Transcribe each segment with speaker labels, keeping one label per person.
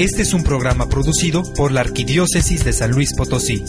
Speaker 1: Este es un programa producido por la Arquidiócesis de San Luis Potosí.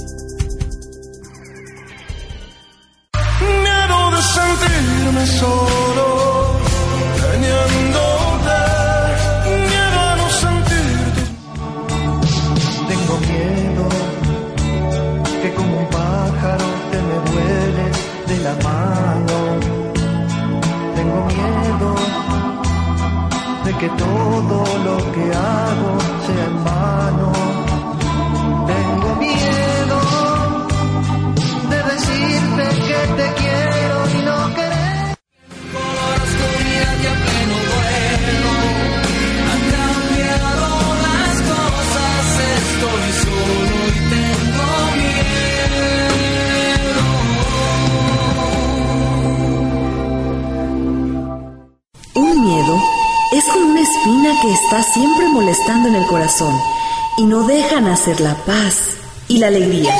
Speaker 2: Y no
Speaker 3: deja nacer la paz y la alegría.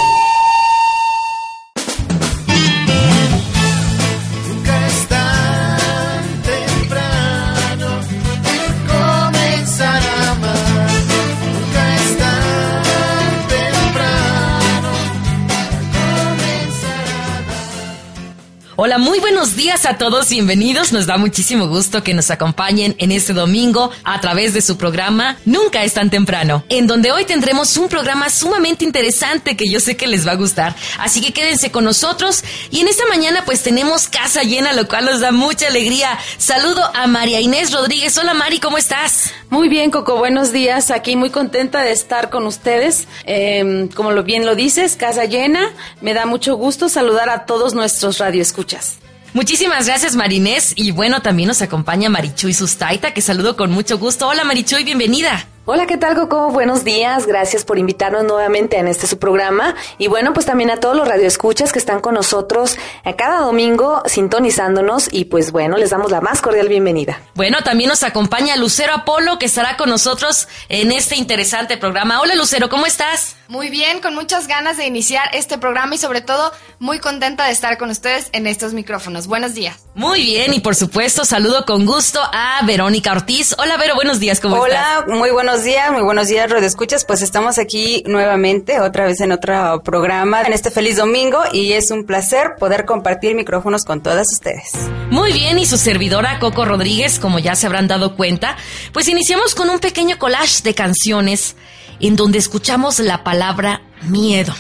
Speaker 4: Hola, muy buenos días a todos, bienvenidos. Nos da muchísimo gusto que nos acompañen en este domingo a través de su programa Nunca es tan temprano, en donde hoy tendremos un programa sumamente interesante que yo sé que les va a gustar. Así que quédense con nosotros y en esta mañana pues tenemos casa llena, lo cual nos da mucha alegría. Saludo a María Inés Rodríguez. Hola Mari, ¿cómo estás?
Speaker 5: Muy bien, Coco, buenos días. Aquí muy contenta de estar con ustedes. Eh, como lo bien lo dices, casa llena. Me da mucho gusto saludar a todos nuestros radioescuchas.
Speaker 4: Muchísimas gracias Marinés y bueno, también nos acompaña Marichuy Sustaita, que saludo con mucho gusto. Hola Marichuy, bienvenida.
Speaker 6: Hola, ¿qué tal, Coco? Buenos días. Gracias por invitarnos nuevamente en este su programa. Y bueno, pues también a todos los radioescuchas que están con nosotros a cada domingo sintonizándonos. Y pues bueno, les damos la más cordial bienvenida.
Speaker 4: Bueno, también nos acompaña Lucero Apolo, que estará con nosotros en este interesante programa. Hola Lucero, ¿cómo estás?
Speaker 7: Muy bien, con muchas ganas de iniciar este programa y sobre todo muy contenta de estar con ustedes en estos micrófonos. Buenos días.
Speaker 4: Muy bien, y por supuesto saludo con gusto a Verónica Ortiz. Hola Vero, buenos días, ¿cómo estás?
Speaker 8: Hola, muy buenos días, muy buenos días, Radio Escuchas. Pues estamos aquí nuevamente, otra vez en otro programa, en este feliz domingo, y es un placer poder compartir micrófonos con todas ustedes.
Speaker 4: Muy bien, y su servidora Coco Rodríguez, como ya se habrán dado cuenta, pues iniciamos con un pequeño collage de canciones en donde escuchamos la palabra miedo.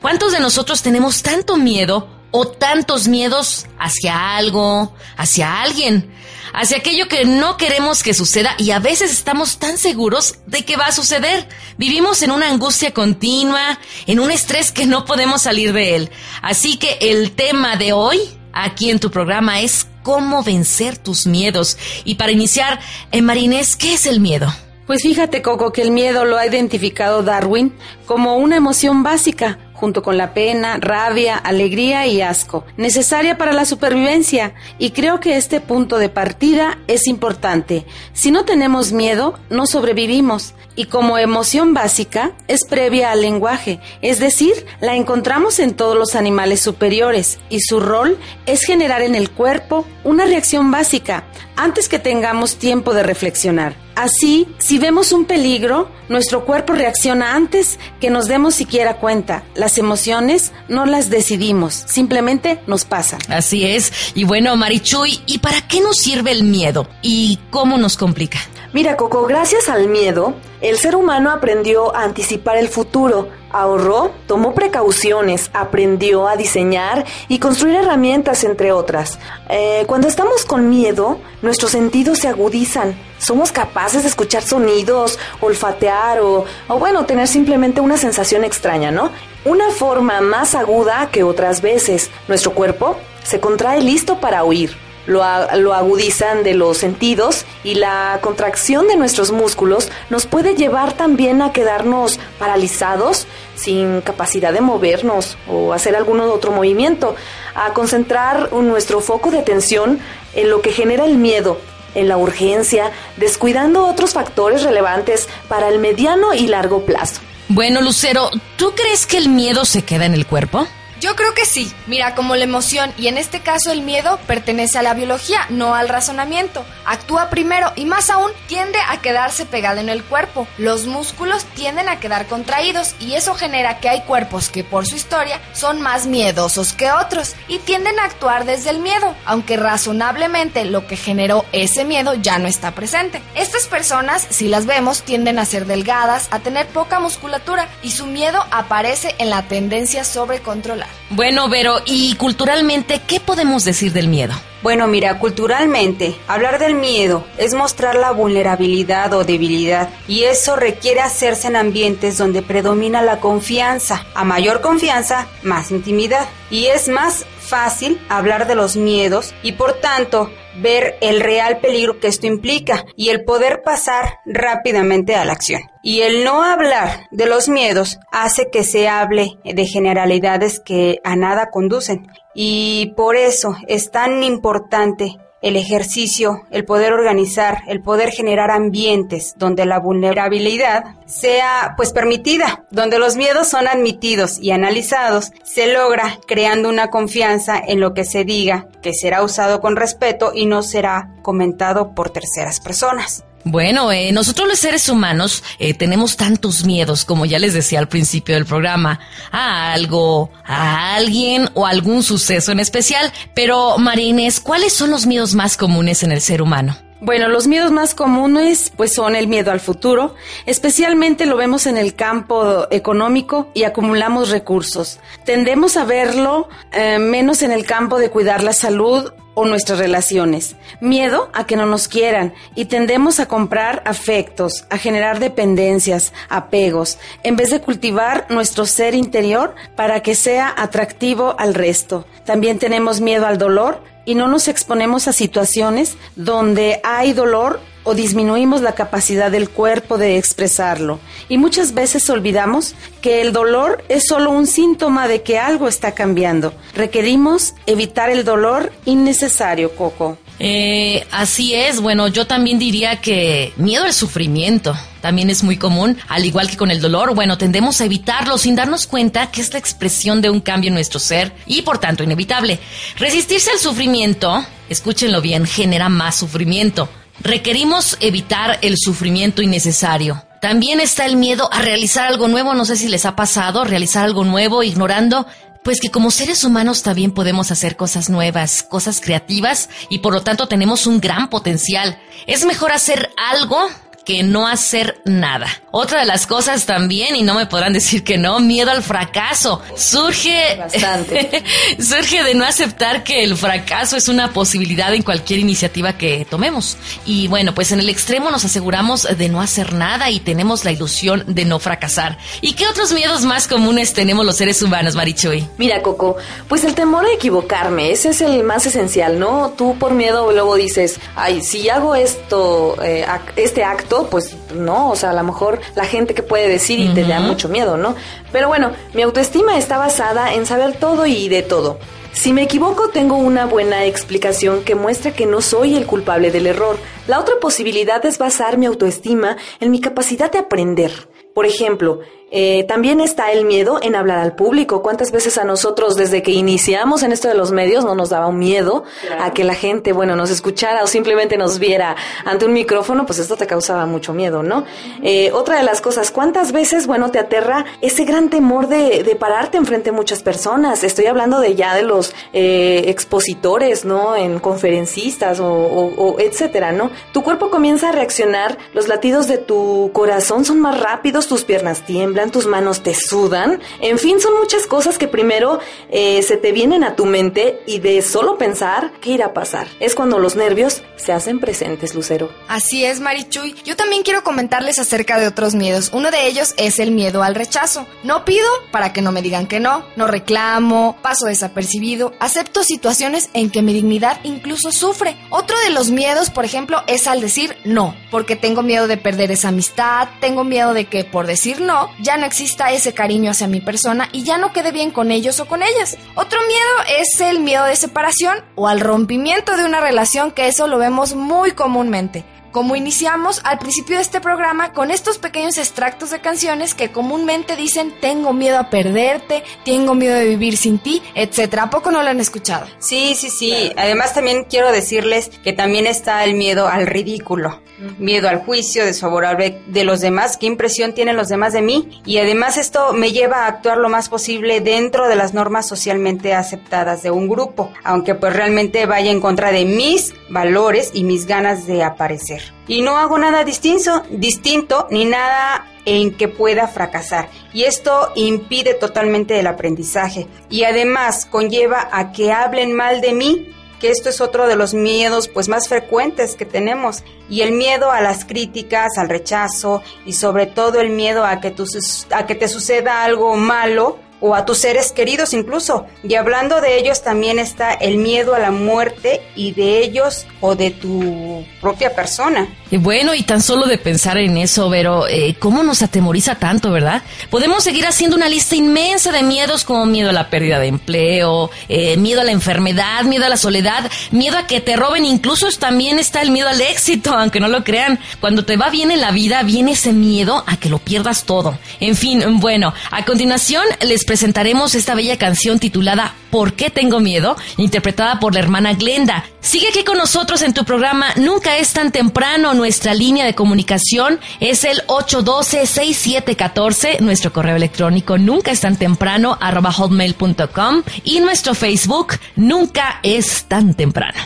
Speaker 4: ¿Cuántos de nosotros tenemos tanto miedo o tantos miedos hacia algo, hacia alguien, hacia aquello que no queremos que suceda y a veces estamos tan seguros de que va a suceder? Vivimos en una angustia continua, en un estrés que no podemos salir de él. Así que el tema de hoy, aquí en tu programa, es cómo vencer tus miedos. Y para iniciar, en Marinés, ¿qué es el miedo?
Speaker 5: Pues fíjate, Coco, que el miedo lo ha identificado Darwin como una emoción básica, junto con la pena, rabia, alegría y asco, necesaria para la supervivencia. Y creo que este punto de partida es importante. Si no tenemos miedo, no sobrevivimos. Y como emoción básica, es previa al lenguaje, es decir, la encontramos en todos los animales superiores, y su rol es generar en el cuerpo una reacción básica, antes que tengamos tiempo de reflexionar. Así, si vemos un peligro, nuestro cuerpo reacciona antes que nos demos siquiera cuenta. Las emociones no las decidimos, simplemente nos pasan.
Speaker 4: Así es. Y bueno, Marichuy, ¿y para qué nos sirve el miedo? ¿Y cómo nos complica?
Speaker 6: Mira, Coco, gracias al miedo, el ser humano aprendió a anticipar el futuro, ahorró, tomó precauciones, aprendió a diseñar y construir herramientas, entre otras. Eh, cuando estamos con miedo, nuestros sentidos se agudizan. Somos capaces de escuchar sonidos, olfatear o, o, bueno, tener simplemente una sensación extraña, ¿no? Una forma más aguda que otras veces. Nuestro cuerpo se contrae listo para huir lo, lo, agudizan de los sentidos y la contracción de nuestros músculos nos puede llevar también a quedarnos paralizados sin capacidad de movernos o hacer algún otro movimiento, a concentrar nuestro foco de atención en lo que genera el miedo, en la urgencia, descuidando otros factores relevantes para el mediano y largo plazo.
Speaker 4: Bueno, Lucero, ¿tú crees que el miedo se queda en el cuerpo?
Speaker 7: Yo creo que sí. Mira, como la emoción y en este caso el miedo pertenece a la biología, no al razonamiento. Actúa primero y más aún tiende a quedarse pegado en el cuerpo. Los músculos tienden a quedar contraídos y eso genera que hay cuerpos que por su historia son más miedosos que otros y tienden a actuar desde el miedo, aunque razonablemente lo que generó ese miedo ya no está presente. Estas personas, si las vemos, tienden a ser delgadas, a tener poca musculatura y su miedo aparece en la tendencia sobre controlar.
Speaker 4: Bueno, Vero, y culturalmente, ¿qué podemos decir del miedo?
Speaker 8: Bueno, mira, culturalmente, hablar del miedo es mostrar la vulnerabilidad o debilidad y eso requiere hacerse en ambientes donde predomina la confianza. A mayor confianza, más intimidad. Y es más fácil hablar de los miedos y por tanto ver el real peligro que esto implica y el poder pasar rápidamente a la acción. Y el no hablar de los miedos hace que se hable de generalidades que a nada conducen. Y por eso es tan importante el ejercicio, el poder organizar, el poder generar ambientes donde la vulnerabilidad sea pues permitida, donde los miedos son admitidos y analizados, se logra creando una confianza en lo que se diga, que será usado con respeto y no será comentado por terceras personas.
Speaker 4: Bueno, eh, nosotros los seres humanos eh, tenemos tantos miedos, como ya les decía al principio del programa, a algo, a alguien o a algún suceso en especial. Pero, Marines, ¿cuáles son los miedos más comunes en el ser humano?
Speaker 5: Bueno, los miedos más comunes pues son el miedo al futuro, especialmente lo vemos en el campo económico y acumulamos recursos. Tendemos a verlo eh, menos en el campo de cuidar la salud nuestras relaciones. Miedo a que no nos quieran y tendemos a comprar afectos, a generar dependencias, apegos, en vez de cultivar nuestro ser interior para que sea atractivo al resto. También tenemos miedo al dolor y no nos exponemos a situaciones donde hay dolor o disminuimos la capacidad del cuerpo de expresarlo. Y muchas veces olvidamos que el dolor es solo un síntoma de que algo está cambiando. Requerimos evitar el dolor innecesario, Coco.
Speaker 4: Eh, así es, bueno, yo también diría que miedo al sufrimiento también es muy común, al igual que con el dolor, bueno, tendemos a evitarlo sin darnos cuenta que es la expresión de un cambio en nuestro ser y por tanto inevitable. Resistirse al sufrimiento, escúchenlo bien, genera más sufrimiento. Requerimos evitar el sufrimiento innecesario. También está el miedo a realizar algo nuevo, no sé si les ha pasado, realizar algo nuevo ignorando pues que como seres humanos también podemos hacer cosas nuevas, cosas creativas y por lo tanto tenemos un gran potencial. Es mejor hacer algo que no hacer nada. Otra de las cosas también, y no me podrán decir que no, miedo al fracaso. Surge
Speaker 6: Bastante.
Speaker 4: surge de no aceptar que el fracaso es una posibilidad en cualquier iniciativa que tomemos. Y bueno, pues en el extremo nos aseguramos de no hacer nada y tenemos la ilusión de no fracasar. ¿Y qué otros miedos más comunes tenemos los seres humanos, Marichuy?
Speaker 6: Mira, Coco, pues el temor a equivocarme, ese es el más esencial, ¿no? Tú por miedo luego dices, ay, si hago esto, eh, este acto, pues no, o sea, a lo mejor la gente que puede decir y te da mucho miedo, ¿no? Pero bueno, mi autoestima está basada en saber todo y de todo. Si me equivoco, tengo una buena explicación que muestra que no soy el culpable del error. La otra posibilidad es basar mi autoestima en mi capacidad de aprender. Por ejemplo, eh, también está el miedo en hablar al público. ¿Cuántas veces a nosotros desde que iniciamos en esto de los medios no nos daba un miedo a que la gente, bueno, nos escuchara o simplemente nos viera ante un micrófono? Pues esto te causaba mucho miedo, ¿no? Eh, otra de las cosas, ¿cuántas veces, bueno, te aterra ese gran temor de, de pararte enfrente de muchas personas? Estoy hablando de ya de los eh, expositores, ¿no? En conferencistas o, o- o etcétera, ¿no? Tu cuerpo comienza a reaccionar, los latidos de tu corazón son más rápidos, tus piernas tiemblan, tus manos te sudan, en fin, son muchas cosas que primero eh, se te vienen a tu mente y de solo pensar qué irá a pasar. Es cuando los nervios se hacen presentes, Lucero.
Speaker 7: Así es, Marichuy. Yo también quiero comentarles acerca de otros miedos. Uno de ellos es el miedo al rechazo. No pido para que no me digan que no, no reclamo, paso desapercibido, acepto situaciones en que mi dignidad incluso sufre. Otro de los miedos, por ejemplo, es al decir no, porque tengo miedo de perder esa amistad, tengo miedo de que por decir no ya no exista ese cariño hacia mi persona y ya no quede bien con ellos o con ellas. Otro miedo es el miedo de separación o al rompimiento de una relación, que eso lo vemos muy comúnmente. Como iniciamos al principio de este programa con estos pequeños extractos de canciones que comúnmente dicen tengo miedo a perderte, tengo miedo de vivir sin ti, etcétera. ¿A poco no lo han escuchado?
Speaker 8: Sí, sí, sí. Además también quiero decirles que también está el miedo al ridículo, miedo al juicio desfavorable de los demás, qué impresión tienen los demás de mí y además esto me lleva a actuar lo más posible dentro de las normas socialmente aceptadas de un grupo, aunque pues realmente vaya en contra de mis valores y mis ganas de aparecer. Y no hago nada distinto, distinto ni nada en que pueda fracasar. Y esto impide totalmente el aprendizaje. Y además conlleva a que hablen mal de mí que esto es otro de los miedos pues más frecuentes que tenemos y el miedo a las críticas, al rechazo y sobre todo el miedo a que, tu, a que te suceda algo malo o a tus seres queridos incluso. Y hablando de ellos también está el miedo a la muerte y de ellos o de tu propia persona.
Speaker 4: Y bueno, y tan solo de pensar en eso, pero eh, ¿cómo nos atemoriza tanto, verdad? Podemos seguir haciendo una lista inmensa de miedos como miedo a la pérdida de empleo, eh, miedo a la enfermedad, miedo a la soledad, miedo a que te roben, incluso también está el miedo al éxito, aunque no lo crean. Cuando te va bien en la vida, viene ese miedo a que lo pierdas todo. En fin, bueno, a continuación les presentaremos esta bella canción titulada ¿Por qué tengo miedo? interpretada por la hermana Glenda. Sigue aquí con nosotros en tu programa Nunca es tan temprano. Nuestra línea de comunicación es el 812-6714. Nuestro correo electrónico nunca es tan temprano arroba hotmail.com y nuestro Facebook Nunca es tan temprano.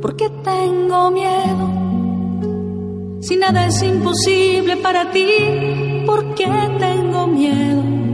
Speaker 9: ¿Por qué tengo miedo? Si nada es imposible para ti, ¿por qué tengo miedo?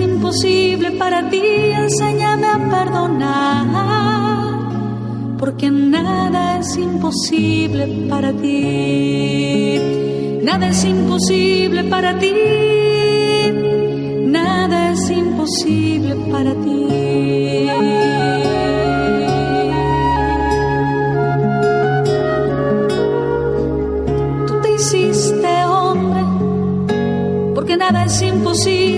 Speaker 9: imposible para ti. Enséñame a perdonar, porque nada es imposible para ti. Nada es imposible para ti. Nada es imposible para ti. Tú te hiciste hombre, porque nada es imposible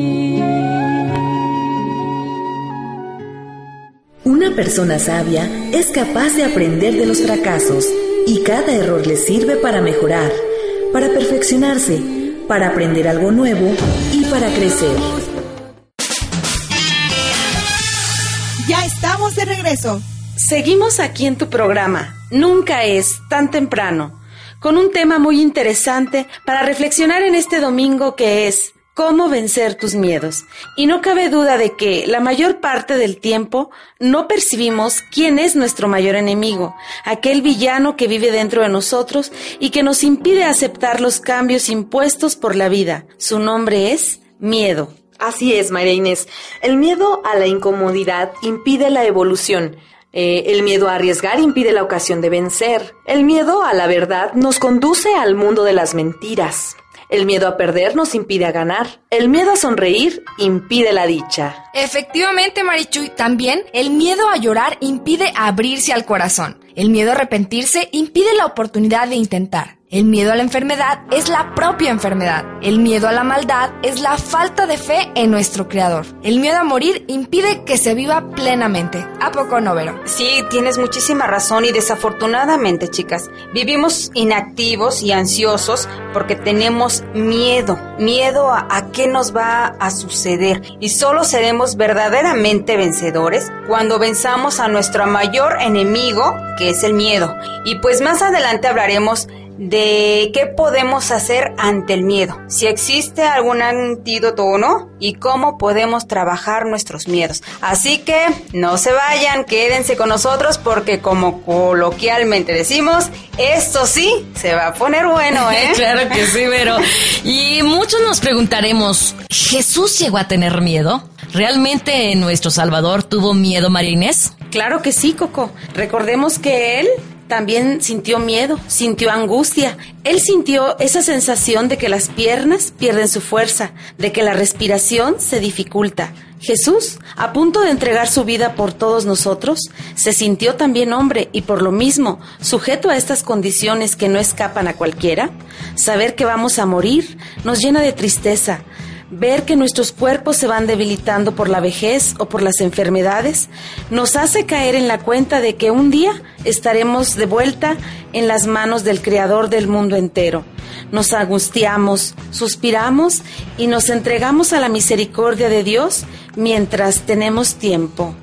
Speaker 3: Una persona sabia es capaz de aprender de los fracasos y cada error le sirve para mejorar, para perfeccionarse, para aprender algo nuevo y para crecer.
Speaker 10: Ya estamos de regreso.
Speaker 5: Seguimos aquí en tu programa. Nunca es tan temprano. Con un tema muy interesante para reflexionar en este domingo que es cómo vencer tus miedos. Y no cabe duda de que la mayor parte del tiempo no percibimos quién es nuestro mayor enemigo, aquel villano que vive dentro de nosotros y que nos impide aceptar los cambios impuestos por la vida. Su nombre es miedo.
Speaker 6: Así es, María Inés. El miedo a la incomodidad impide la evolución. Eh, el miedo a arriesgar impide la ocasión de vencer. El miedo a la verdad nos conduce al mundo de las mentiras. El miedo a perder nos impide a ganar. El miedo a sonreír impide la dicha.
Speaker 7: Efectivamente, Marichuy, también el miedo a llorar impide abrirse al corazón. El miedo a arrepentirse impide la oportunidad de intentar. El miedo a la enfermedad es la propia enfermedad. El miedo a la maldad es la falta de fe en nuestro Creador. El miedo a morir impide que se viva plenamente. ¿A poco no, Vero?
Speaker 8: Sí, tienes muchísima razón y desafortunadamente, chicas, vivimos inactivos y ansiosos porque tenemos miedo, miedo a, a qué nos va a suceder y solo seremos verdaderamente vencedores cuando venzamos a nuestro mayor enemigo, que es el miedo. Y pues más adelante hablaremos de qué podemos hacer ante el miedo, si existe algún antídoto o no y cómo podemos trabajar nuestros miedos. Así que no se vayan, quédense con nosotros porque como coloquialmente decimos, esto sí se va a poner bueno, ¿eh?
Speaker 4: claro que sí, pero y muchos nos preguntaremos, ¿Jesús llegó a tener miedo? ¿Realmente nuestro Salvador tuvo miedo, María Inés?
Speaker 5: Claro que sí, Coco. Recordemos que él también sintió miedo, sintió angustia. Él sintió esa sensación de que las piernas pierden su fuerza, de que la respiración se dificulta. Jesús, a punto de entregar su vida por todos nosotros, se sintió también hombre y por lo mismo, sujeto a estas condiciones que no escapan a cualquiera, saber que vamos a morir nos llena de tristeza. Ver que nuestros cuerpos se van debilitando por la vejez o por las enfermedades nos hace caer en la cuenta de que un día estaremos de vuelta en las manos del Creador del mundo entero. Nos angustiamos, suspiramos y nos entregamos a la misericordia de Dios mientras tenemos tiempo.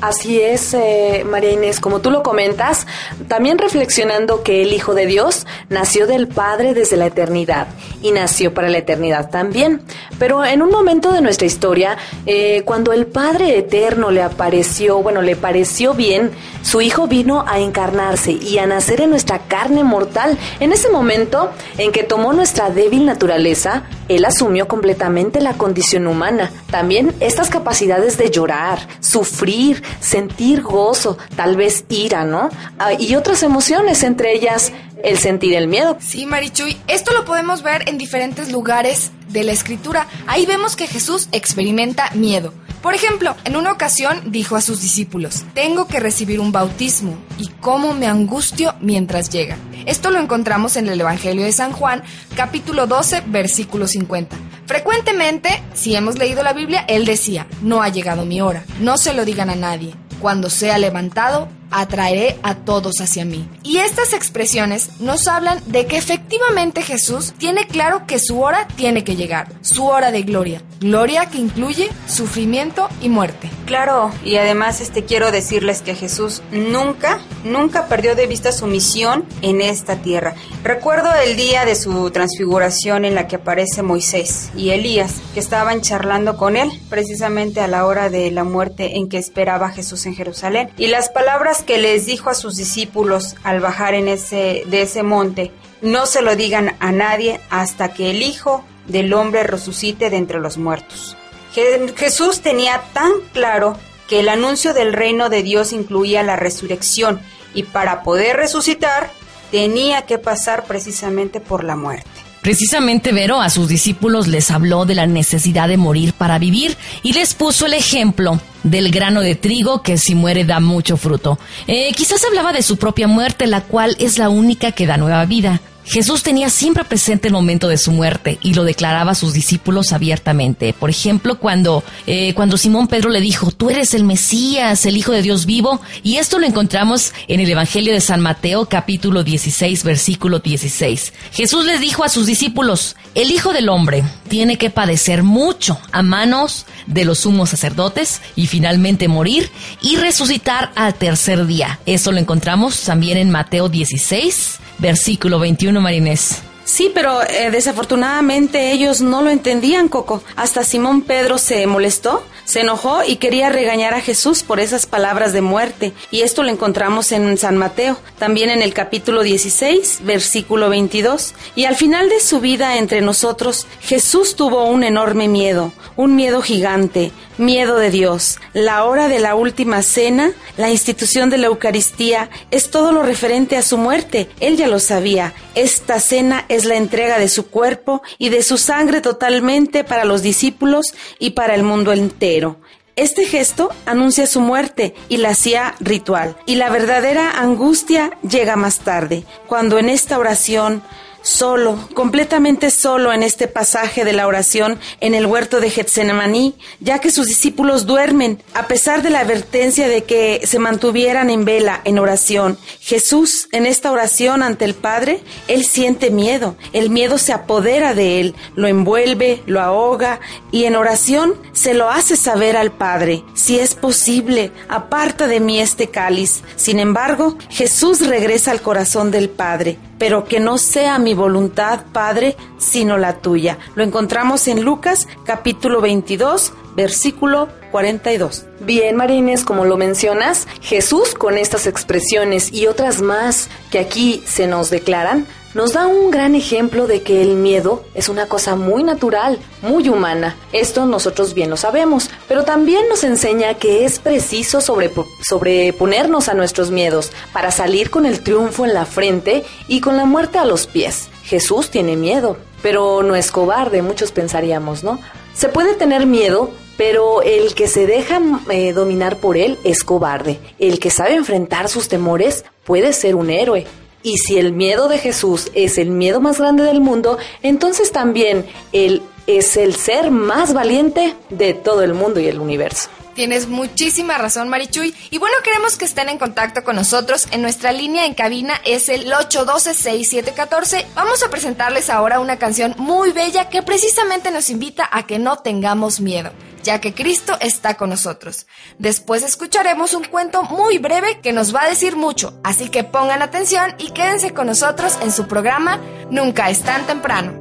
Speaker 6: Así es, eh, María Inés, como tú lo comentas, también reflexionando que el Hijo de Dios nació del Padre desde la eternidad y nació para la eternidad también. Pero en un momento de nuestra historia, eh, cuando el Padre Eterno le apareció, bueno, le pareció bien, su Hijo vino a encarnarse y a nacer en nuestra carne mortal. En ese momento en que tomó nuestra débil naturaleza, Él asumió completamente la condición humana. También estas capacidades de llorar, sufrir, sentir gozo, tal vez ira, ¿no? Ah, y otras emociones, entre ellas el sentir el miedo.
Speaker 7: Sí, Marichuy, esto lo podemos ver en diferentes lugares de la escritura. Ahí vemos que Jesús experimenta miedo. Por ejemplo, en una ocasión dijo a sus discípulos, tengo que recibir un bautismo y cómo me angustio mientras llega. Esto lo encontramos en el Evangelio de San Juan, capítulo 12, versículo 50. Frecuentemente, si hemos leído la Biblia, él decía, no ha llegado mi hora, no se lo digan a nadie. Cuando sea levantado, atraeré a todos hacia mí. Y estas expresiones nos hablan de que efectivamente Jesús tiene claro que su hora tiene que llegar, su hora de gloria, gloria que incluye sufrimiento y muerte.
Speaker 8: Claro, y además este quiero decirles que Jesús nunca, nunca perdió de vista su misión en esta tierra. Recuerdo el día de su transfiguración en la que aparece Moisés y Elías, que estaban charlando con él precisamente a la hora de la muerte en que esperaba Jesús en Jerusalén. Y las palabras que les dijo a sus discípulos al bajar en ese de ese monte, no se lo digan a nadie hasta que el Hijo del hombre resucite de entre los muertos. Je- Jesús tenía tan claro que el anuncio del reino de Dios incluía la resurrección y para poder resucitar tenía que pasar precisamente por la muerte.
Speaker 4: Precisamente Vero a sus discípulos les habló de la necesidad de morir para vivir y les puso el ejemplo del grano de trigo que si muere da mucho fruto. Eh, quizás hablaba de su propia muerte, la cual es la única que da nueva vida. Jesús tenía siempre presente el momento de su muerte y lo declaraba a sus discípulos abiertamente. Por ejemplo, cuando, eh, cuando Simón Pedro le dijo, tú eres el Mesías, el Hijo de Dios vivo, y esto lo encontramos en el Evangelio de San Mateo capítulo 16 versículo 16. Jesús les dijo a sus discípulos, el Hijo del Hombre tiene que padecer mucho a manos de los sumos sacerdotes y finalmente morir y resucitar al tercer día. Eso lo encontramos también en Mateo 16 versículo 21, Marinés.
Speaker 5: Sí, pero eh, desafortunadamente ellos no lo entendían, Coco. Hasta Simón Pedro se molestó, se enojó y quería regañar a Jesús por esas palabras de muerte. Y esto lo encontramos en San Mateo, también en el capítulo 16, versículo 22. Y al final de su vida entre nosotros, Jesús tuvo un enorme miedo, un miedo gigante, miedo de Dios. La hora de la última cena, la institución de la Eucaristía, es todo lo referente a su muerte. Él ya lo sabía. Esta cena es la entrega de su cuerpo y de su sangre totalmente para los discípulos y para el mundo entero. Este gesto anuncia su muerte y la hacía ritual. Y la verdadera angustia llega más tarde, cuando en esta oración solo, completamente solo en este pasaje de la oración en el huerto de Getsemaní, ya que sus discípulos duermen, a pesar de la advertencia de que se mantuvieran en vela, en oración. Jesús, en esta oración ante el Padre, él siente miedo, el miedo se apodera de él, lo envuelve, lo ahoga y en oración se lo hace saber al Padre. Si es posible, aparta de mí este cáliz. Sin embargo, Jesús regresa al corazón del Padre pero que no sea mi voluntad, Padre, sino la tuya. Lo encontramos en Lucas capítulo 22, versículo 42.
Speaker 6: Bien, Marines, como lo mencionas, Jesús con estas expresiones y otras más que aquí se nos declaran, nos da un gran ejemplo de que el miedo es una cosa muy natural, muy humana. Esto nosotros bien lo sabemos, pero también nos enseña que es preciso sobrepo- sobreponernos a nuestros miedos para salir con el triunfo en la frente y con la muerte a los pies. Jesús tiene miedo, pero no es cobarde, muchos pensaríamos, ¿no? Se puede tener miedo, pero el que se deja eh, dominar por él es cobarde. El que sabe enfrentar sus temores puede ser un héroe. Y si el miedo de Jesús es el miedo más grande del mundo, entonces también él es el ser más valiente de todo el mundo y el universo.
Speaker 7: Tienes muchísima razón, Marichuy. Y bueno, queremos que estén en contacto con nosotros. En nuestra línea en cabina es el 812-6714. Vamos a presentarles ahora una canción muy bella que precisamente nos invita a que no tengamos miedo, ya que Cristo está con nosotros. Después escucharemos un cuento muy breve que nos va a decir mucho. Así que pongan atención y quédense con nosotros en su programa Nunca es tan temprano.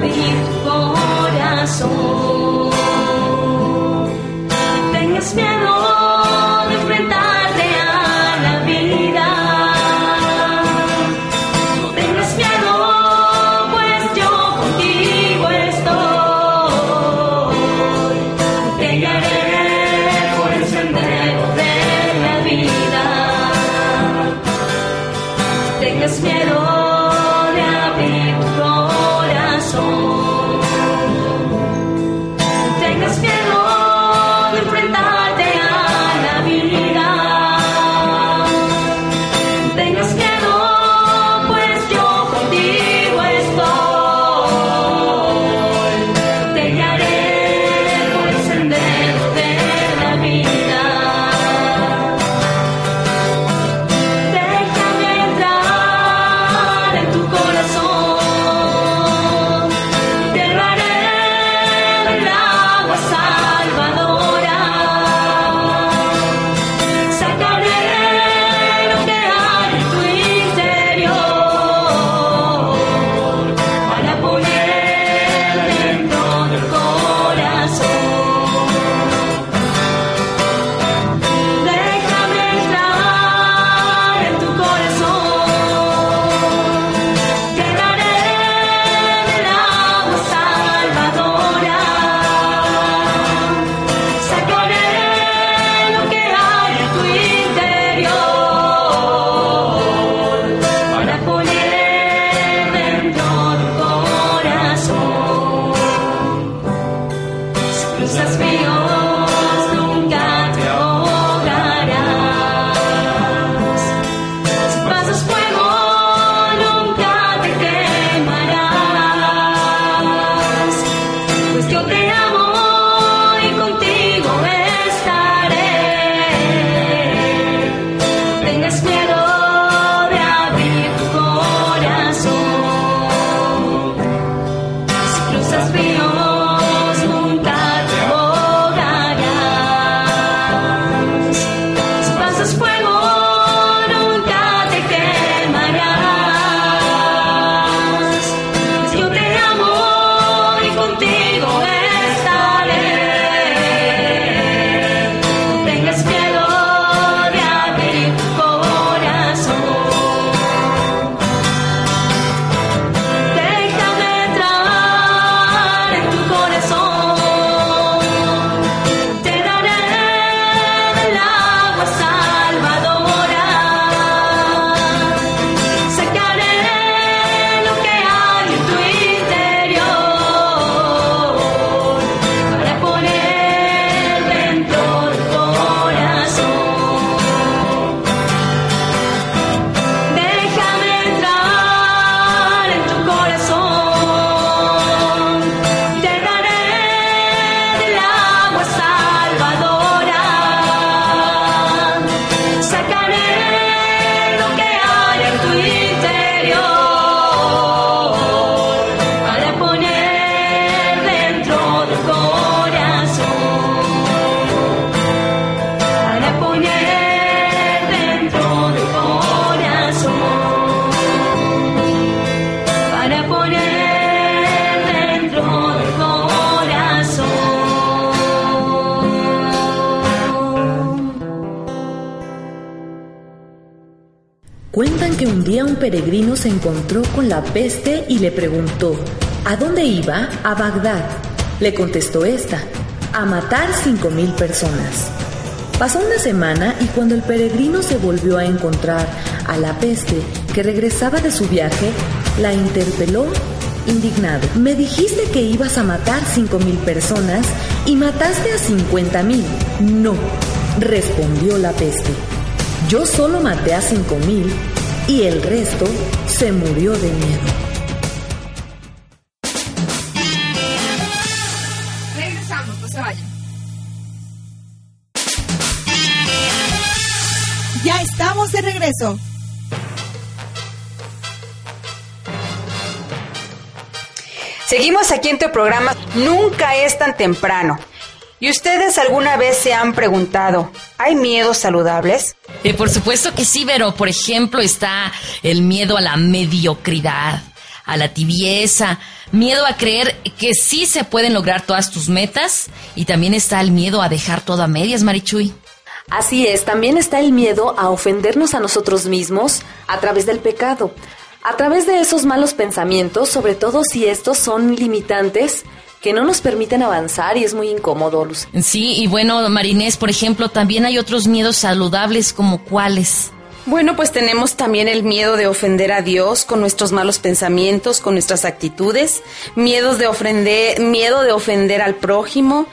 Speaker 9: de corazón.
Speaker 3: La peste y le preguntó, ¿a dónde iba? A Bagdad. Le contestó esta, a matar cinco mil personas. Pasó una semana y cuando el peregrino se volvió a encontrar a la peste que regresaba de su viaje, la interpeló indignado. Me dijiste que ibas a matar cinco mil personas y mataste a cincuenta mil. No, respondió la peste. Yo solo maté a cinco mil y el resto se murió de miedo.
Speaker 7: Regresamos, no se vayan.
Speaker 10: Ya estamos de regreso.
Speaker 8: Seguimos aquí en tu programa Nunca es tan temprano. ¿Y ustedes alguna vez se han preguntado, ¿hay miedos saludables?
Speaker 4: Eh, por supuesto que sí, pero por ejemplo está el miedo a la mediocridad, a la tibieza, miedo a creer que sí se pueden lograr todas tus metas y también está el miedo a dejar todo a medias, Marichuy.
Speaker 6: Así es, también está el miedo a ofendernos a nosotros mismos a través del pecado, a través de esos malos pensamientos, sobre todo si estos son limitantes que no nos permiten avanzar y es muy incómodo, Luz.
Speaker 4: Sí, y bueno, Marinés, por ejemplo, también hay otros miedos saludables como cuáles.
Speaker 5: Bueno, pues tenemos también el miedo de ofender a Dios con nuestros malos pensamientos, con nuestras actitudes, miedos de ofender, miedo de ofender al prójimo,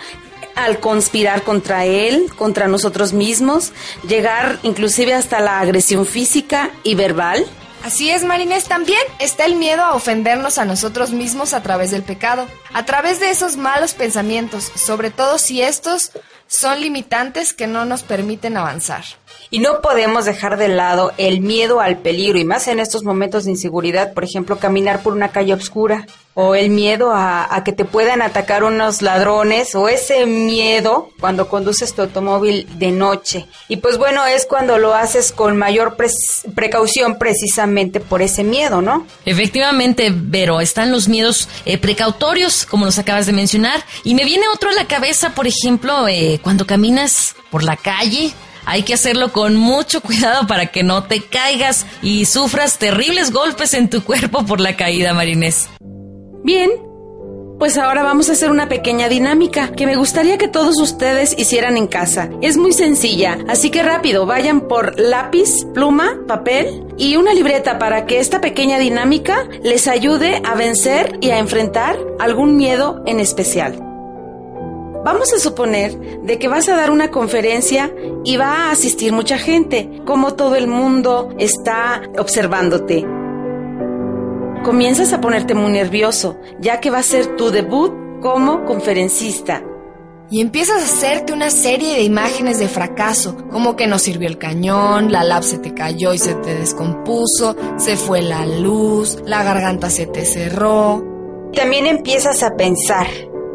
Speaker 5: al conspirar contra él, contra nosotros mismos, llegar inclusive hasta la agresión física y verbal.
Speaker 7: Así es, Marinés, también está el miedo a ofendernos a nosotros mismos a través del pecado, a través de esos malos pensamientos, sobre todo si estos son limitantes que no nos permiten avanzar.
Speaker 8: Y no podemos dejar de lado el miedo al peligro, y más en estos momentos de inseguridad, por ejemplo, caminar por una calle oscura, o el miedo a, a que te puedan atacar unos ladrones, o ese miedo cuando conduces tu automóvil de noche. Y pues bueno, es cuando lo haces con mayor precaución precisamente por ese miedo, ¿no?
Speaker 4: Efectivamente, Vero, están los miedos eh, precautorios, como los acabas de mencionar, y me viene otro a la cabeza, por ejemplo, eh, cuando caminas por la calle. Hay que hacerlo con mucho cuidado para que no te caigas y sufras terribles golpes en tu cuerpo por la caída, Marinés.
Speaker 5: Bien, pues ahora vamos a hacer una pequeña dinámica que me gustaría que todos ustedes hicieran en casa. Es muy sencilla, así que rápido, vayan por lápiz, pluma, papel y una libreta para que esta pequeña dinámica les ayude a vencer y a enfrentar algún miedo en especial. Vamos a suponer de que vas a dar una conferencia y va a asistir mucha gente, como todo el mundo está observándote. Comienzas a ponerte muy nervioso, ya que va a ser tu debut como conferencista.
Speaker 7: Y empiezas a hacerte una serie de imágenes de fracaso, como que no sirvió el cañón, la lab se te cayó y se te descompuso, se fue la luz, la garganta se te cerró.
Speaker 8: También empiezas a pensar,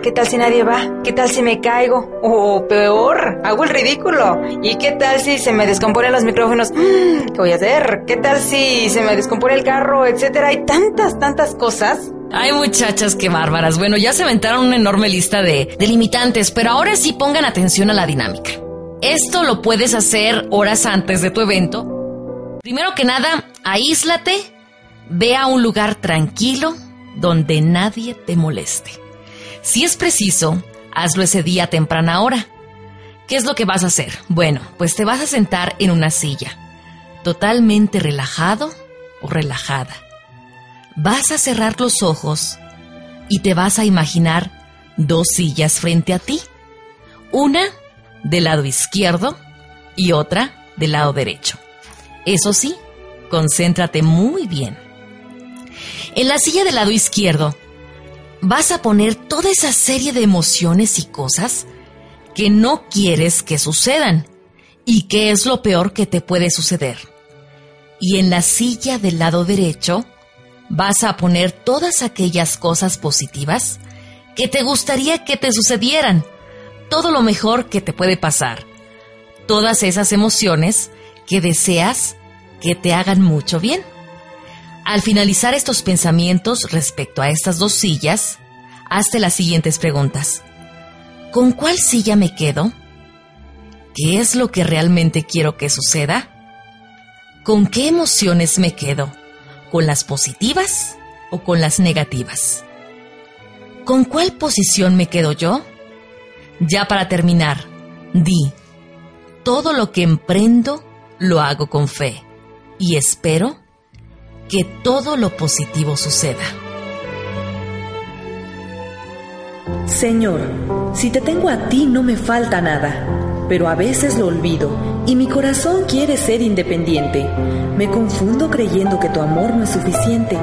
Speaker 8: ¿qué tal si nadie va? ¿Qué tal si me caigo? O peor, hago el ridículo. ¿Y qué tal si se me descomponen los micrófonos? Mm, ¿Qué voy a hacer? ¿Qué tal si se me descompone el carro? Etcétera. Hay tantas, tantas cosas.
Speaker 4: Ay, muchachas, qué bárbaras. Bueno, ya se aventaron una enorme lista de, de limitantes, pero ahora sí pongan atención a la dinámica. Esto lo puedes hacer horas antes de tu evento. Primero que nada, aíslate, ve a un lugar tranquilo donde nadie te moleste. Si es preciso, hazlo ese día temprana hora. ¿Qué es lo que vas a hacer? Bueno, pues te vas a sentar en una silla, totalmente relajado o relajada. Vas a cerrar los ojos y te vas a imaginar dos sillas frente a ti. Una del lado izquierdo y otra del lado derecho. Eso sí, concéntrate muy bien. En la silla del lado izquierdo vas a poner toda esa serie de emociones y cosas que no quieres que sucedan y que es lo peor que te puede suceder. Y en la silla del lado derecho vas a poner todas aquellas cosas positivas que te gustaría que te sucedieran, todo lo mejor que te puede pasar, todas esas emociones que deseas que te hagan mucho bien. Al finalizar estos pensamientos respecto a estas dos sillas, hazte las siguientes preguntas. ¿Con cuál silla me quedo? ¿Qué es lo que realmente quiero que suceda? ¿Con qué emociones me quedo? ¿Con las positivas o con las negativas? ¿Con cuál posición me quedo yo? Ya para terminar, di, todo lo que emprendo lo hago con fe y espero que todo lo positivo suceda.
Speaker 6: Señor, si te tengo a ti no me falta nada, pero a veces lo olvido y mi corazón quiere ser independiente. Me confundo creyendo que tu amor no es suficiente.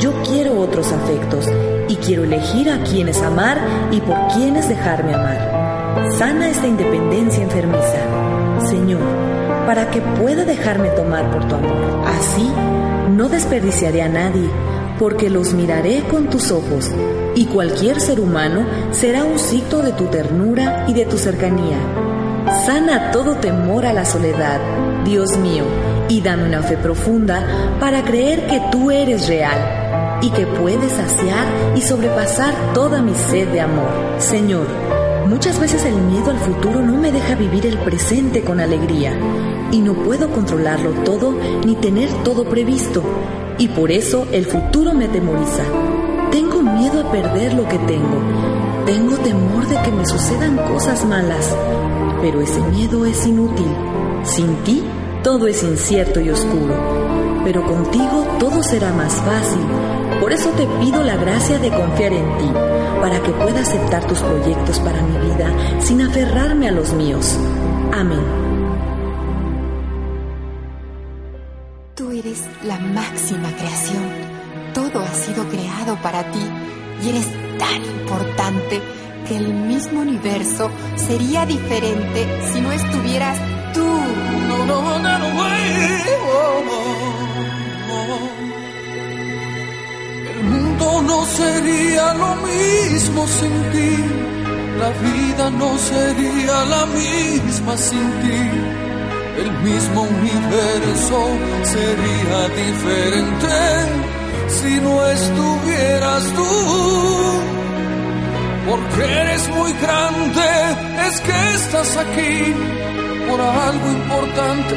Speaker 6: Yo quiero otros afectos y quiero elegir a quienes amar y por quienes dejarme amar. Sana esta independencia enfermiza. Señor, para que pueda dejarme tomar por tu amor. Así, no desperdiciaré a nadie, porque los miraré con tus ojos, y cualquier ser humano será un signo de tu ternura y de tu cercanía. Sana todo temor a la soledad, Dios mío, y dame una fe profunda para creer que tú eres real y que puedes saciar y sobrepasar toda mi sed de amor. Señor, muchas veces el miedo al futuro no me deja vivir el presente con alegría y no puedo controlarlo todo ni tener todo previsto y por eso el futuro me atemoriza. Tengo miedo a perder lo que tengo. Tengo temor de que me sucedan cosas malas. Pero ese miedo es inútil. Sin ti, todo es incierto y oscuro. Pero contigo todo será más fácil. Por eso te pido la gracia de confiar en ti, para que pueda aceptar tus proyectos para mi vida sin aferrarme a los míos. Amén.
Speaker 11: Tú eres la máxima creación. Todo ha sido creado para ti y eres tan importante que el mismo universo sería diferente si no estuvieras tú.
Speaker 12: No, no, no, no sería lo mismo sin ti. La vida no sería la misma sin ti. El mismo universo sería diferente si no estuvieras tú. Porque eres muy grande, es que estás aquí por algo importante,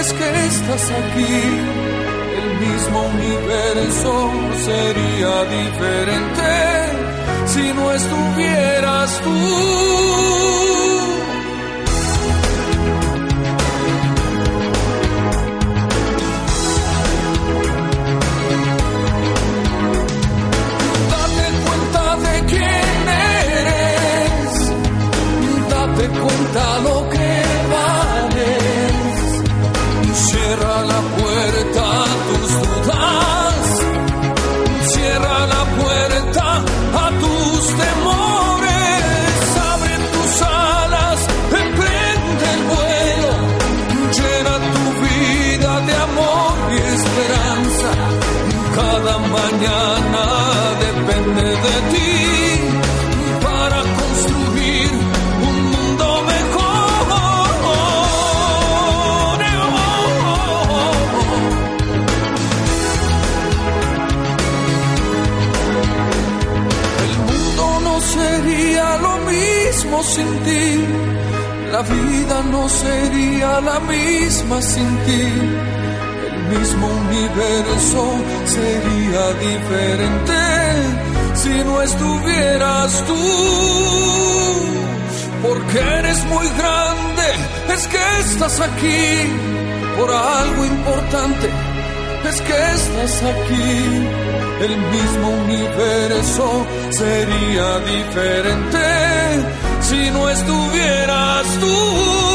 Speaker 12: es que estás aquí. Mismo universo sería diferente si no estuvieras tú. Sería la misma sin ti. El mismo universo sería diferente si no estuvieras tú. Porque eres muy grande, es que estás aquí por algo importante, es que estás aquí. El mismo universo sería diferente si no estuvieras tú.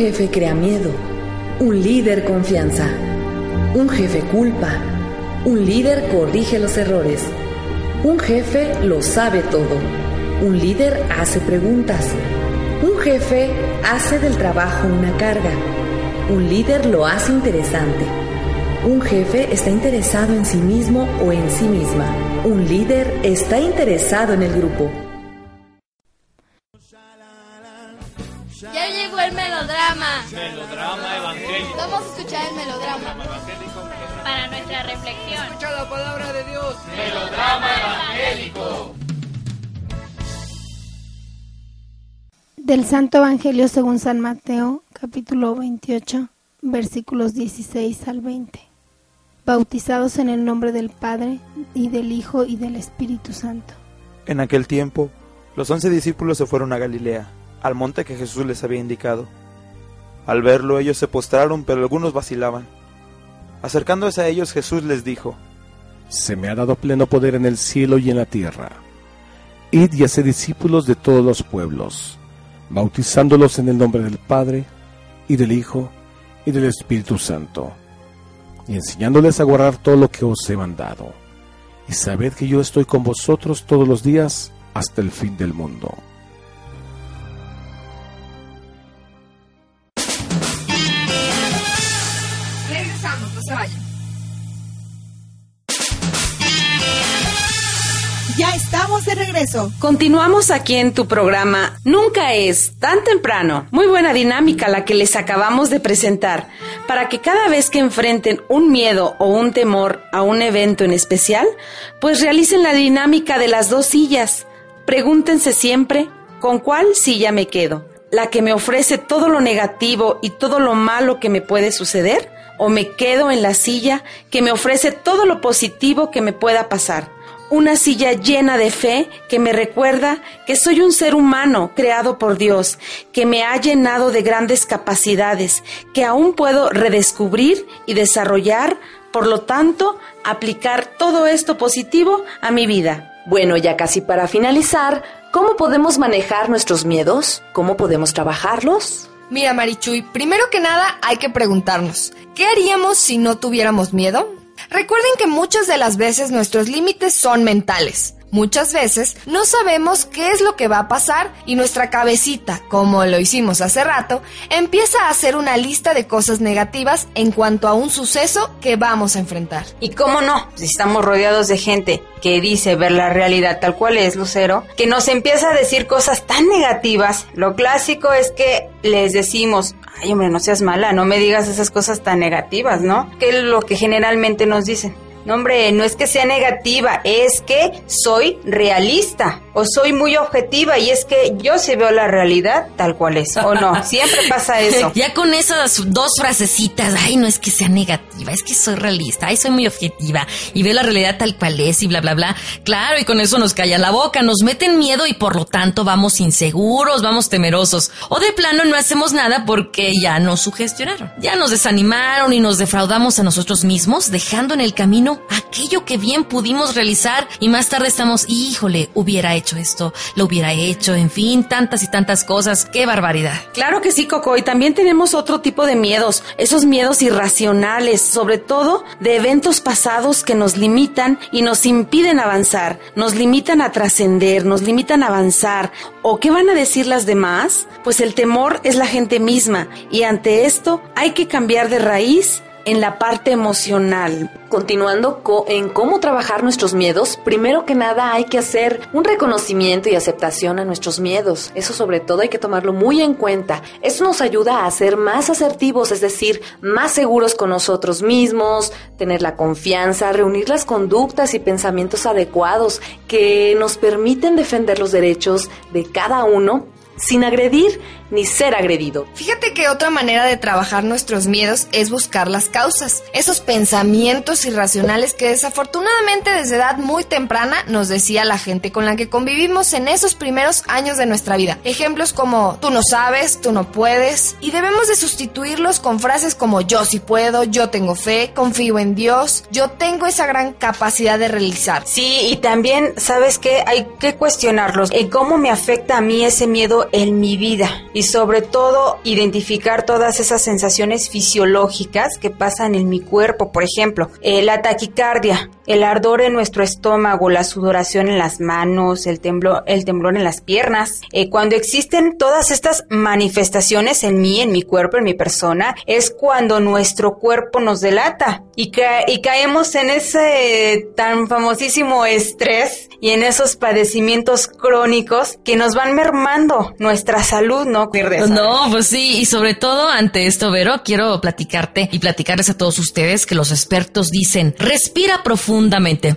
Speaker 6: Jefe crea miedo. Un líder confianza. Un jefe culpa. Un líder corrige los errores. Un jefe lo sabe todo. Un líder hace preguntas. Un jefe hace del trabajo una carga. Un líder lo hace interesante. Un jefe está interesado en sí mismo o en sí misma. Un líder está interesado en el grupo.
Speaker 13: Del Santo Evangelio según San Mateo, capítulo 28, versículos 16 al 20. Bautizados en el nombre del Padre, y del Hijo, y del Espíritu Santo.
Speaker 14: En aquel tiempo, los once discípulos se fueron a Galilea, al monte que Jesús les había indicado. Al verlo ellos se postraron, pero algunos vacilaban. Acercándose a ellos Jesús les dijo,
Speaker 15: Se me ha dado pleno poder en el cielo y en la tierra. Id y haced discípulos de todos los pueblos, bautizándolos en el nombre del Padre, y del Hijo, y del Espíritu Santo, y enseñándoles a guardar todo lo que os he mandado. Y sabed que yo estoy con vosotros todos los días hasta el fin del mundo.
Speaker 7: Regresamos, no se.
Speaker 10: De regreso.
Speaker 5: Continuamos aquí en tu programa Nunca es tan temprano. Muy buena dinámica la que les acabamos de presentar para que cada vez que enfrenten un miedo o un temor a un evento en especial, pues realicen la dinámica de las dos sillas. Pregúntense siempre, ¿con cuál silla me quedo? ¿La que me ofrece todo lo negativo y todo lo malo que me puede suceder? ¿O me quedo en la silla que me ofrece todo lo positivo que me pueda pasar? Una silla llena de fe que me recuerda que soy un ser humano creado por Dios, que me ha llenado de grandes capacidades, que aún puedo redescubrir y desarrollar, por lo tanto, aplicar todo esto positivo a mi vida.
Speaker 6: Bueno, ya casi para finalizar, ¿cómo podemos manejar nuestros miedos? ¿Cómo podemos trabajarlos?
Speaker 7: Mira, Marichuy, primero que nada hay que preguntarnos, ¿qué haríamos si no tuviéramos miedo? Recuerden que muchas de las veces nuestros límites son mentales. Muchas veces no sabemos qué es lo que va a pasar y nuestra cabecita, como lo hicimos hace rato, empieza a hacer una lista de cosas negativas en cuanto a un suceso que vamos a enfrentar.
Speaker 8: Y cómo no, si estamos rodeados de gente que dice ver la realidad tal cual es, Lucero, que nos empieza a decir cosas tan negativas, lo clásico es que les decimos, ay hombre, no seas mala, no me digas esas cosas tan negativas, ¿no? Que es lo que generalmente nos dicen. No, hombre, no es que sea negativa, es que soy realista o soy muy objetiva y es que yo sí veo la realidad tal cual es, o no, siempre pasa eso.
Speaker 4: Ya con esas dos frasecitas, ay, no es que sea negativa, es que soy realista, ay, soy muy objetiva y veo la realidad tal cual es y bla, bla, bla. Claro, y con eso nos calla la boca, nos meten miedo y por lo tanto vamos inseguros, vamos temerosos. O de plano no hacemos nada porque ya nos sugestionaron, ya nos desanimaron y nos defraudamos a nosotros mismos, dejando en el camino aquello que bien pudimos realizar y más tarde estamos, híjole, hubiera hecho esto, lo hubiera hecho, en fin, tantas y tantas cosas, qué barbaridad.
Speaker 5: Claro que sí, Coco, y también tenemos otro tipo de miedos, esos miedos irracionales, sobre todo de eventos pasados que nos limitan y nos impiden avanzar, nos limitan a trascender, nos limitan a avanzar. ¿O qué van a decir las demás? Pues el temor es la gente misma y ante esto hay que cambiar de raíz en la parte emocional.
Speaker 6: Continuando co- en cómo trabajar nuestros miedos, primero que nada hay que hacer un reconocimiento y aceptación a nuestros miedos. Eso sobre todo hay que tomarlo muy en cuenta. Eso nos ayuda a ser más asertivos, es decir, más seguros con nosotros mismos, tener la confianza, reunir las conductas y pensamientos adecuados que nos permiten defender los derechos de cada uno sin agredir ni ser agredido.
Speaker 7: Fíjate que otra manera de trabajar nuestros miedos es buscar las causas, esos pensamientos irracionales que desafortunadamente desde edad muy temprana nos decía la gente con la que convivimos en esos primeros años de nuestra vida. Ejemplos como tú no sabes, tú no puedes, y debemos de sustituirlos con frases como yo sí puedo, yo tengo fe, confío en Dios, yo tengo esa gran capacidad de realizar.
Speaker 8: Sí, y también, ¿sabes qué? Hay que cuestionarlos. Cómo me afecta a mí ese miedo en mi vida. Y sobre todo identificar todas esas sensaciones fisiológicas que pasan en mi cuerpo, por ejemplo, eh, la taquicardia, el ardor en nuestro estómago, la sudoración en las manos, el temblor, el temblor en las piernas. Eh, cuando existen todas estas manifestaciones en mí, en mi cuerpo, en mi persona, es cuando nuestro cuerpo nos delata y, ca y caemos en ese tan famosísimo estrés y en esos padecimientos crónicos que nos van mermando nuestra salud, ¿no?
Speaker 4: No, pues sí, y sobre todo ante esto, Vero, quiero platicarte y platicarles a todos ustedes que los expertos dicen, respira profundamente.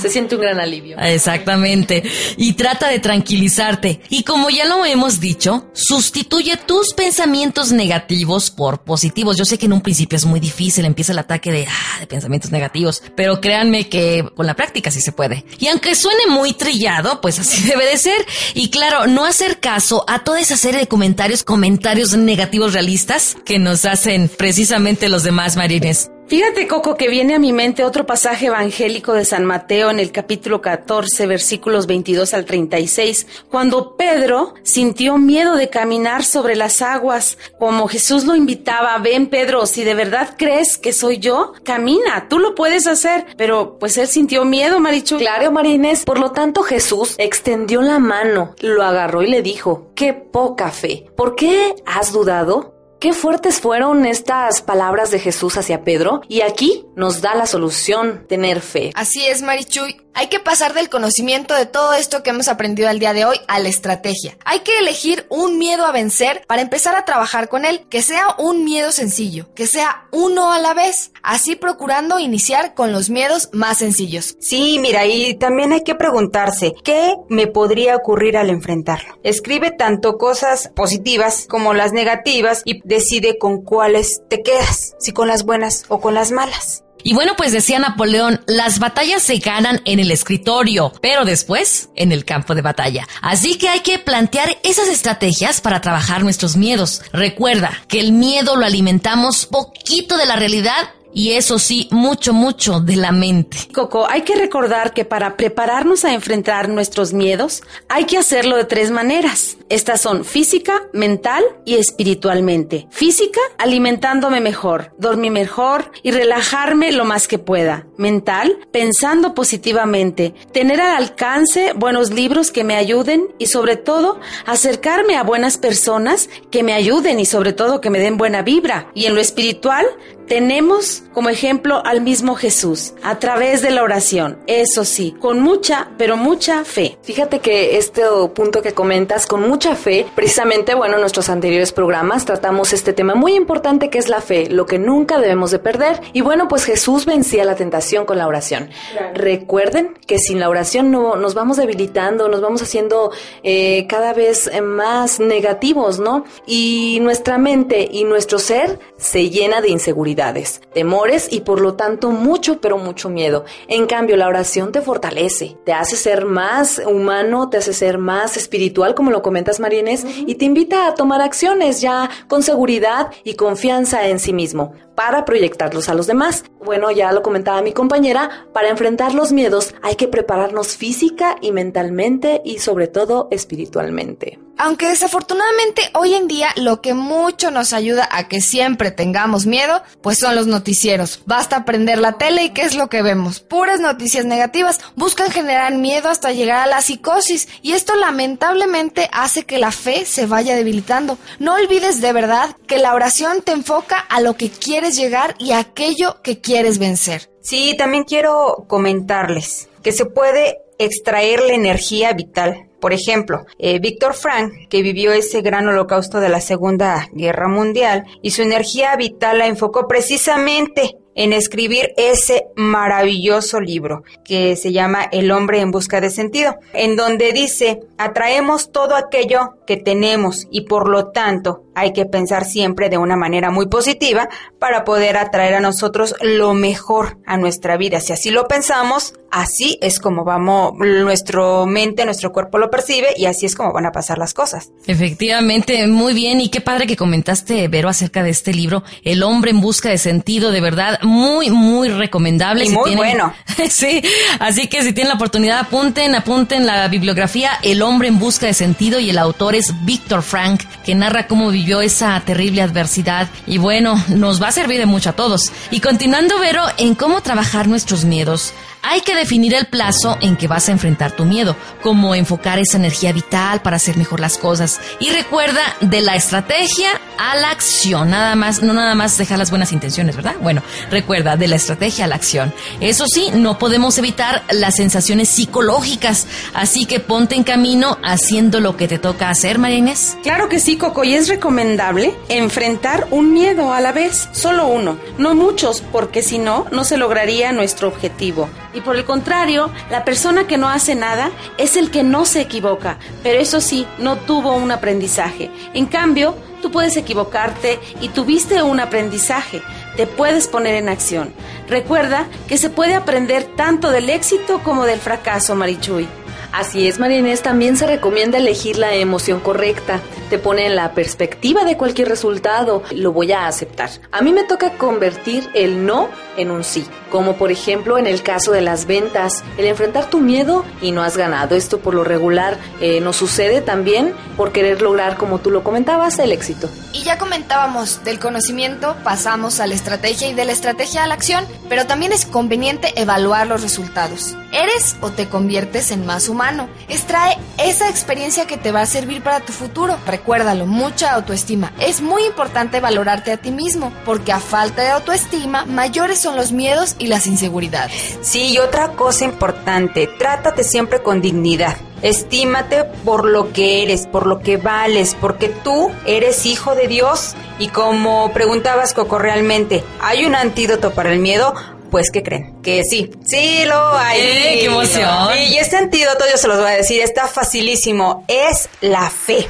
Speaker 3: Se siente un gran alivio.
Speaker 4: Exactamente. Y trata de tranquilizarte. Y como ya lo hemos dicho, sustituye tus pensamientos negativos por positivos. Yo sé que en un principio es muy difícil, empieza el ataque de, ah, de pensamientos negativos, pero créanme que con la práctica sí se puede. Y aunque suene muy trillado, pues así debe de ser. Y claro, no hacer caso a toda esa serie de comentarios, comentarios negativos realistas que nos hacen precisamente los demás marines.
Speaker 5: Fíjate, Coco, que viene a mi mente otro pasaje evangélico de San Mateo en el capítulo 14, versículos 22 al 36, cuando Pedro sintió miedo de caminar sobre las aguas, como Jesús lo invitaba, ven Pedro, si de verdad crees que soy yo, camina, tú lo puedes hacer, pero pues él sintió miedo, Marichu.
Speaker 6: Claro, Marines, por lo tanto Jesús extendió la mano, lo agarró y le dijo, qué poca fe, ¿por qué has dudado? Qué fuertes fueron estas palabras de Jesús hacia Pedro y aquí nos da la solución, tener fe.
Speaker 7: Así es, Marichuy. Hay que pasar del conocimiento de todo esto que hemos aprendido al día de hoy a la estrategia. Hay que elegir un miedo a vencer para empezar a trabajar con él, que sea un miedo sencillo, que sea uno a la vez, así procurando iniciar con los miedos más sencillos.
Speaker 8: Sí, mira, y también hay que preguntarse, ¿qué me podría ocurrir al enfrentarlo? Escribe tanto cosas positivas como las negativas y decide con cuáles te quedas, si con las buenas o con las malas.
Speaker 4: Y bueno, pues decía Napoleón, las batallas se ganan en el escritorio, pero después en el campo de batalla. Así que hay que plantear esas estrategias para trabajar nuestros miedos. Recuerda que el miedo lo alimentamos poquito de la realidad y eso sí, mucho, mucho de la mente.
Speaker 5: Coco, hay que recordar que para prepararnos a enfrentar nuestros miedos, hay que hacerlo de tres maneras. Estas son física, mental y espiritualmente. Física, alimentándome mejor, dormir mejor y relajarme lo más que pueda. Mental, pensando positivamente, tener al alcance buenos libros que me ayuden y sobre todo acercarme a buenas personas que me ayuden y sobre todo que me den buena vibra. Y en lo espiritual, tenemos como ejemplo al mismo Jesús a través de la oración. Eso sí, con mucha, pero mucha fe.
Speaker 6: Fíjate que este punto que comentas, con mucha fe, precisamente, bueno, en nuestros anteriores programas tratamos este tema muy importante que es la fe, lo que nunca debemos de perder. Y bueno, pues Jesús vencía la tentación con la oración. Recuerden que sin la oración no nos vamos debilitando, nos vamos haciendo eh, cada vez más negativos, ¿no? Y nuestra mente y nuestro ser se llena de inseguridad temores y por lo tanto mucho, pero mucho miedo. En cambio, la oración te fortalece, te hace ser más humano, te hace ser más espiritual, como lo comentas, Marines, y te invita a tomar acciones ya con seguridad y confianza en sí mismo para proyectarlos a los demás. Bueno, ya lo comentaba mi compañera, para enfrentar los miedos hay que prepararnos física y mentalmente y sobre todo espiritualmente.
Speaker 7: Aunque desafortunadamente hoy en día lo que mucho nos ayuda a que siempre tengamos miedo, pues son los noticieros. Basta prender la tele y ¿qué es lo que vemos? Puras noticias negativas buscan generar miedo hasta llegar a la psicosis y esto lamentablemente hace que la fe se vaya debilitando. No olvides de verdad que la oración te enfoca a lo que quieres llegar y a aquello que quieres vencer.
Speaker 8: Sí, también quiero comentarles que se puede extraer la energía vital por ejemplo, eh, Víctor Frank, que vivió ese gran holocausto de la Segunda Guerra Mundial, y su energía vital la enfocó precisamente en escribir ese maravilloso libro que se llama El hombre en busca de sentido, en donde dice, atraemos todo aquello que tenemos y por lo tanto Hay que pensar siempre de una manera muy positiva para poder atraer a nosotros lo mejor a nuestra vida. Si así lo pensamos, así es como vamos, nuestro mente, nuestro cuerpo lo percibe y así es como van a pasar las cosas.
Speaker 4: Efectivamente, muy bien. Y qué padre que comentaste, Vero, acerca de este libro, El hombre en busca de sentido, de verdad, muy, muy recomendable.
Speaker 8: Y
Speaker 4: Si
Speaker 8: muy
Speaker 4: tienen-
Speaker 8: bueno.
Speaker 4: sí, así que si tienen la oportunidad, apunten, apunten la bibliografía El hombre en busca de sentido y el autor es Víctor Frank, que narra cómo vivió esa terrible adversidad. Y bueno, nos va a servir de mucho a todos. Y continuando, Vero, en cómo trabajar nuestros miedos. Hay que definir el plazo en que vas a enfrentar tu miedo, cómo enfocar esa energía vital para hacer mejor las cosas. Y recuerda, de la estrategia a la acción, nada más, no nada más dejar las buenas intenciones, ¿verdad? Bueno, recuerda, de la estrategia a la acción. Eso sí, no podemos evitar las sensaciones psicológicas, así que ponte en camino haciendo lo que te toca hacer, María Inés.
Speaker 5: Claro que sí, Coco, y es recomendable enfrentar un miedo a la vez, solo uno, no muchos, porque si no, no se lograría nuestro objetivo. Y por el contrario, la persona que no hace nada es el que no se equivoca, pero eso sí, no tuvo un aprendizaje. En cambio, tú puedes equivocarte y tuviste un aprendizaje, te puedes poner en acción. Recuerda que se puede aprender tanto del éxito como del fracaso, Marichuy.
Speaker 6: Así es, María Inés, también se recomienda elegir la emoción correcta. Te pone en la perspectiva de cualquier resultado. Lo voy a aceptar. A mí me toca convertir el no en un sí. Como por ejemplo en el caso de las ventas, el enfrentar tu miedo y no has ganado. Esto por lo regular eh, nos sucede también por querer lograr, como tú lo comentabas, el éxito.
Speaker 7: Y ya comentábamos del conocimiento, pasamos a la estrategia y de la estrategia a la acción, pero también es conveniente evaluar los resultados. ¿Eres o te conviertes en más humano? Extrae esa experiencia que te va a servir para tu futuro. Recuérdalo, mucha autoestima. Es muy importante valorarte a ti mismo, porque a falta de autoestima, mayores son los miedos y las inseguridades.
Speaker 8: Sí, y otra cosa importante, trátate siempre con dignidad. Estímate por lo que eres, por lo que vales, porque tú eres hijo de Dios. Y como preguntabas, Coco, realmente, ¿hay un antídoto para el miedo? Pues, ¿qué creen? Que sí, sí lo hay.
Speaker 4: ¡Eh, qué emoción!
Speaker 8: Y este antídoto, yo se los voy a decir, está facilísimo. Es la fe.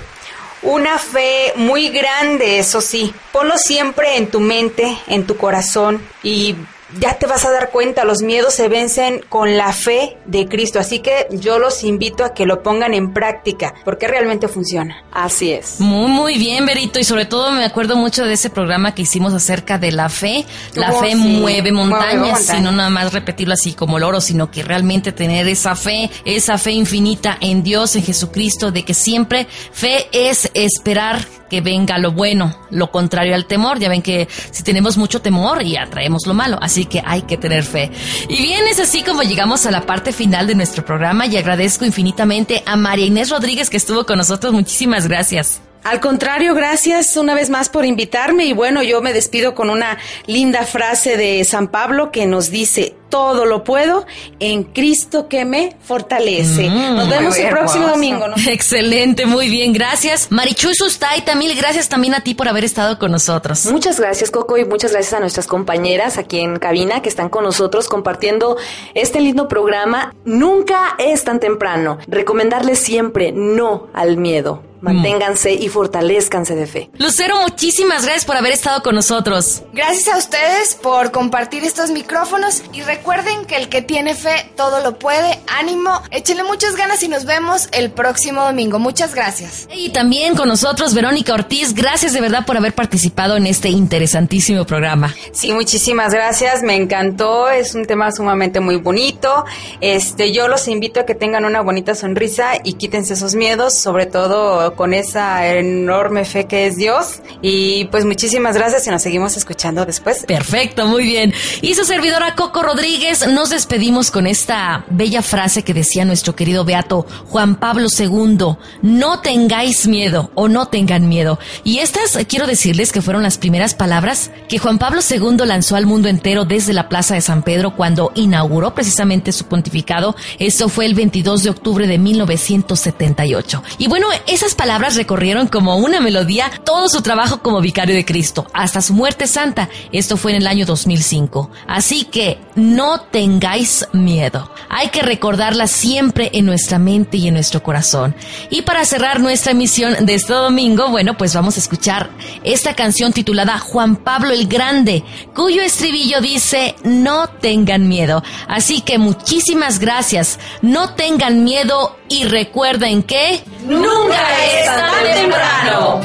Speaker 8: Una fe muy grande, eso sí. Ponlo siempre en tu mente, en tu corazón y ya te vas a dar cuenta, los miedos se vencen con la fe de Cristo. Así que yo los invito a que lo pongan en práctica, porque realmente funciona.
Speaker 6: Así es.
Speaker 4: Muy, muy bien, Berito. Y sobre todo me acuerdo mucho de ese programa que hicimos acerca de la fe. La
Speaker 8: Oh,
Speaker 4: fe
Speaker 8: sí.
Speaker 4: mueve montañas,
Speaker 8: Mueve montañas.
Speaker 4: y no nada más repetirlo así como loro, sino que realmente tener esa fe, esa fe infinita en Dios, en Jesucristo, de que siempre fe es esperar que venga lo bueno, lo contrario al temor. Ya ven que si tenemos mucho temor y atraemos lo malo, así que hay que tener fe. Y bien, es así como llegamos a la parte final de nuestro programa y agradezco infinitamente a María Inés Rodríguez que estuvo con nosotros. Muchísimas gracias.
Speaker 5: Al contrario, gracias una vez más por invitarme y bueno, yo me despido con una linda frase de San Pablo que nos dice, todo lo puedo en Cristo que me fortalece.
Speaker 4: Mm.
Speaker 5: Nos vemos el próximo
Speaker 4: hermoso.
Speaker 5: domingo. ¿no?
Speaker 4: Excelente, muy bien, gracias. Marichuy Sustaita, mil gracias también a ti por haber estado con nosotros.
Speaker 6: Muchas gracias, Coco, y muchas gracias a nuestras compañeras aquí en cabina que están con nosotros compartiendo este lindo programa. Nunca es tan temprano. Recomendarles siempre no al miedo. Manténganse y fortalezcanse de fe.
Speaker 4: Lucero, muchísimas gracias por haber estado con nosotros.
Speaker 7: Gracias a ustedes por compartir estos micrófonos y recuerden que el que tiene fe todo lo puede. Ánimo, échenle muchas ganas y nos vemos el próximo domingo. Muchas gracias.
Speaker 4: Y también con nosotros Verónica Ortiz, gracias de verdad por haber participado en este interesantísimo programa.
Speaker 8: Sí, muchísimas gracias, me encantó, es un tema sumamente muy bonito. Este, yo los invito a que tengan una bonita sonrisa y quítense esos miedos, sobre todo con esa enorme fe que es Dios. Y pues muchísimas gracias y nos seguimos escuchando después.
Speaker 4: Perfecto, muy bien. Y su servidora Coco Rodríguez, nos despedimos con esta bella frase que decía nuestro querido Beato Juan Pablo II, no tengáis miedo o no tengan miedo. Y estas quiero decirles que fueron las primeras palabras que Juan Pablo II lanzó al mundo entero desde la Plaza de San Pedro cuando inauguró precisamente su pontificado. Eso fue el 22 de octubre de 1978. Y bueno, esas palabras recorrieron como una melodía todo su trabajo como vicario de Cristo, hasta su muerte santa. Esto fue en el año 2005. Así que no tengáis miedo. Hay que recordarla siempre en nuestra mente y en nuestro corazón. Y para cerrar nuestra emisión de este domingo, bueno, pues vamos a escuchar esta canción titulada Juan Pablo el Grande, cuyo estribillo dice, no tengan miedo. Así que muchísimas gracias, no tengan miedo y recuerden que
Speaker 6: nunca es tan temprano.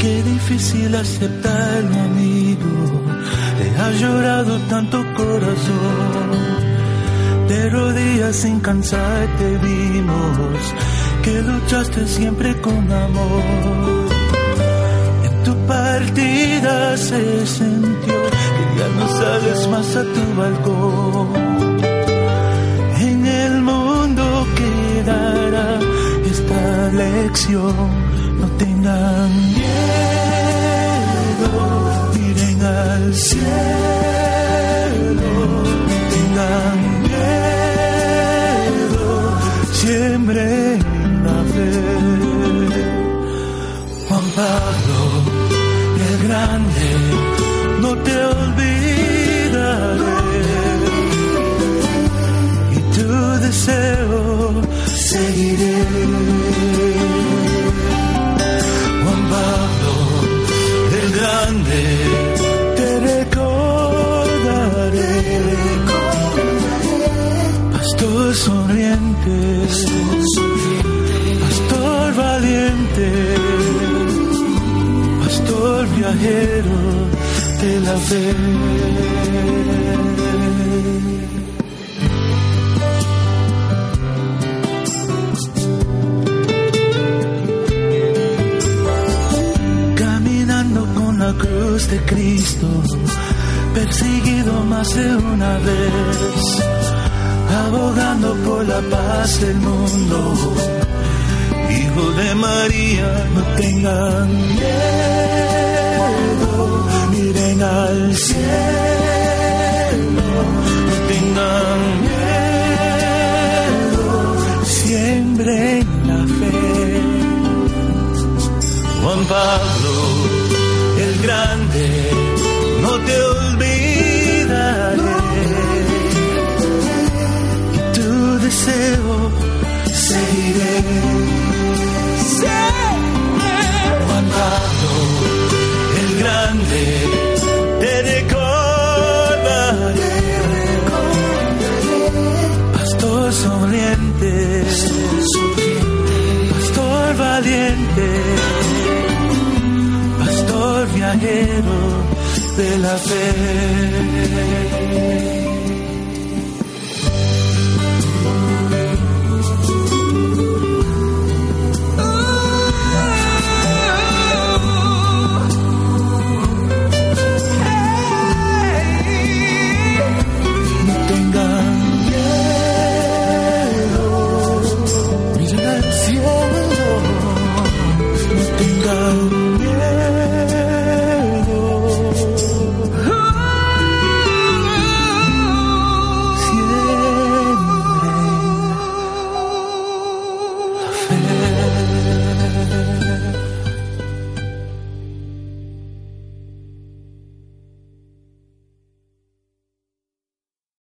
Speaker 9: Qué difícil aceptarlo, amigo. Te ha llorado tanto corazón. De rodillas sin cansar te vimos. Que luchaste siempre con amor. Partida se sintió que ya no sales más a tu balcón. En el mundo quedará esta lección. No tengan miedo, miren al cielo. No tengan miedo, siempre la fe. Juan Pablo, caminando con la cruz de Cristo, perseguido más de una vez, abogando por la paz del mundo. Hijo de María, no tengan miedo, miren al cielo, no tengan miedo, siembren la fe. Juan Pablo, el grande, no te olvidaré. Y tu deseo seguiré. Viajero de la fe.